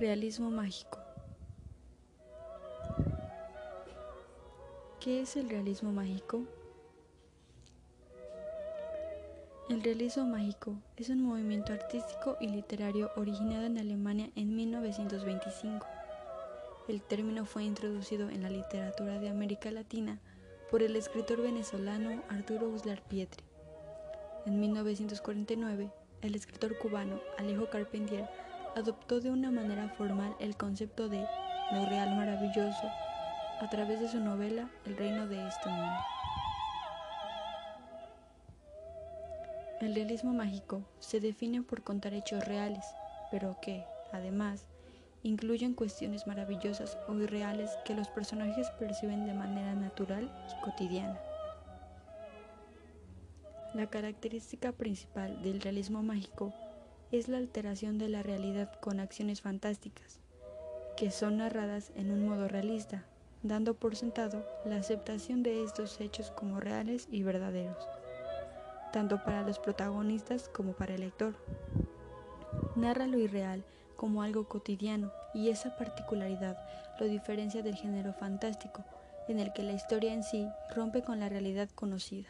Realismo mágico. ¿Qué es el realismo mágico? El realismo mágico es un movimiento artístico y literario originado en Alemania en 1925. El término fue introducido en la literatura de América Latina por el escritor venezolano Arturo Uslar Pietri. En 1949, el escritor cubano Alejo Carpentier adoptó de una manera formal el concepto de lo real maravilloso a través de su novela El reino de este mundo. El realismo mágico se define por contar hechos reales, pero que, además, incluyen cuestiones maravillosas o irreales que los personajes perciben de manera natural y cotidiana. La característica principal del realismo mágico es la alteración de la realidad con acciones fantásticas, que son narradas en un modo realista, dando por sentado la aceptación de estos hechos como reales y verdaderos, tanto para los protagonistas como para el lector. Narra lo irreal como algo cotidiano y esa particularidad lo diferencia del género fantástico, en el que la historia en sí rompe con la realidad conocida.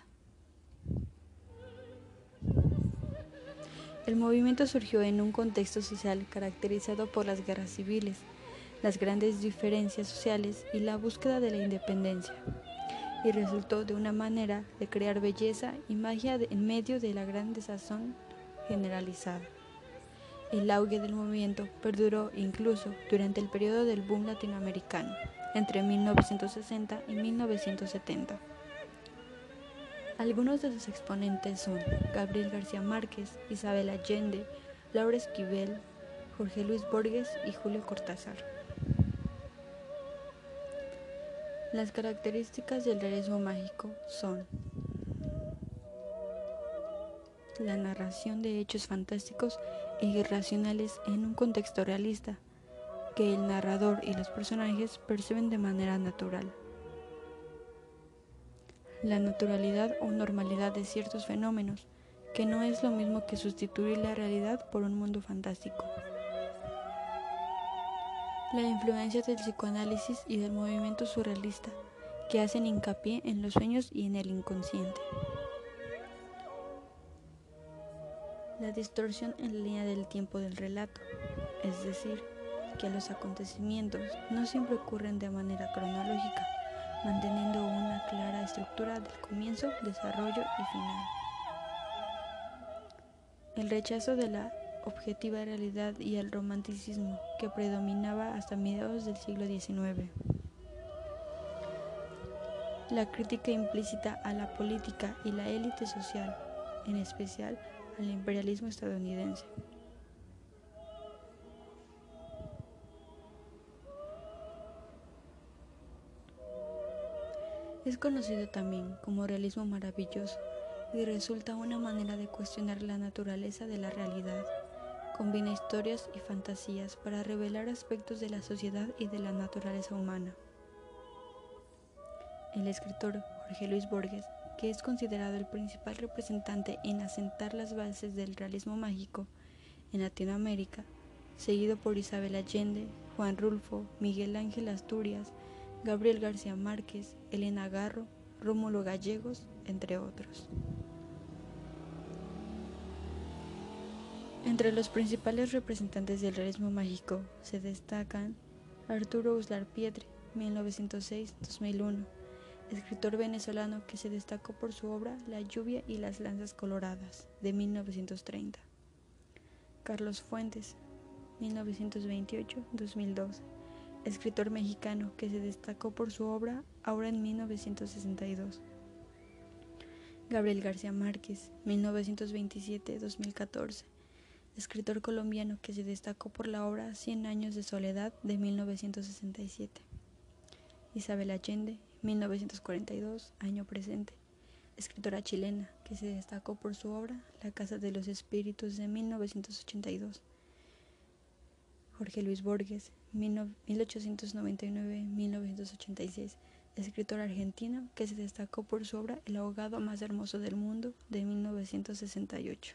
El movimiento surgió en un contexto social caracterizado por las guerras civiles, las grandes diferencias sociales y la búsqueda de la independencia, y resultó de una manera de crear belleza y magia en medio de la gran desazón generalizada. El auge del movimiento perduró incluso durante el periodo del boom latinoamericano, entre 1960 y 1970. Algunos de sus exponentes son Gabriel García Márquez, Isabel Allende, Laura Esquivel, Jorge Luis Borges y Julio Cortázar. Las características del realismo mágico son la narración de hechos fantásticos e irracionales en un contexto realista, que el narrador y los personajes perciben de manera natural la naturalidad o normalidad de ciertos fenómenos, que no es lo mismo que sustituir la realidad por un mundo fantástico. La influencia del psicoanálisis y del movimiento surrealista, que hacen hincapié en los sueños y en el inconsciente. La distorsión en la línea del tiempo del relato, es decir, que los acontecimientos no siempre ocurren de manera cronológica, manteniendo una clara estructura del comienzo, desarrollo y final. El rechazo de la objetiva realidad y el romanticismo que predominaba hasta mediados del siglo XIX. La crítica implícita a la política y la élite social, en especial al imperialismo estadounidense. Es conocido también como realismo maravilloso y resulta una manera de cuestionar la naturaleza de la realidad. Combina historias y fantasías para revelar aspectos de la sociedad y de la naturaleza humana. El escritor Jorge Luis Borges, que es considerado el principal representante en asentar las bases del realismo mágico en Latinoamérica, seguido por Isabel Allende, Juan Rulfo, Miguel Ángel Asturias, Gabriel García Márquez, Elena Garro, Rómulo Gallegos, entre otros. Entre los principales representantes del realismo mágico se destacan Arturo Uslar Pietri, 1906-2001, escritor venezolano que se destacó por su obra La lluvia y las lanzas coloradas, de 1930. Carlos Fuentes, 1928-2012 escritor mexicano que se destacó por su obra Ahora en 1962. Gabriel García Márquez, 1927-2014, escritor colombiano que se destacó por la obra Cien años de soledad de 1967. Isabel Allende, 1942, año presente, escritora chilena que se destacó por su obra La Casa de los Espíritus de 1982. Jorge Luis Borges, 1899-1986, escritor argentino que se destacó por su obra El abogado más hermoso del mundo de 1968.